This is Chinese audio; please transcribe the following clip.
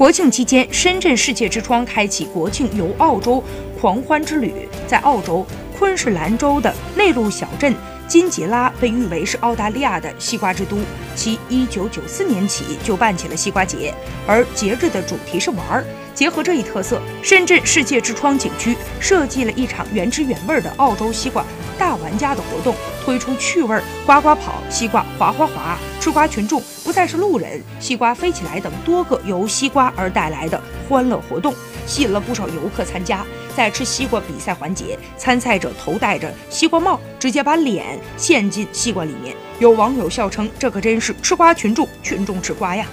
国庆期间，深圳世界之窗开启国庆游澳洲狂欢之旅。在澳洲昆士兰州的内陆小镇金吉拉被誉为是澳大利亚的西瓜之都，其1994年起就办起了西瓜节，而节日的主题是玩儿。结合这一特色，深圳世界之窗景区设计了一场原汁原味的澳洲西瓜大玩家的活动，推出趣味呱呱跑、西瓜滑滑滑、吃瓜群众不再是路人、西瓜飞起来等多个由西瓜而带来的欢乐活动，吸引了不少游客参加。在吃西瓜比赛环节，参赛者头戴着西瓜帽，直接把脸陷进西瓜里面。有网友笑称：“这可真是吃瓜群众，群众吃瓜呀！”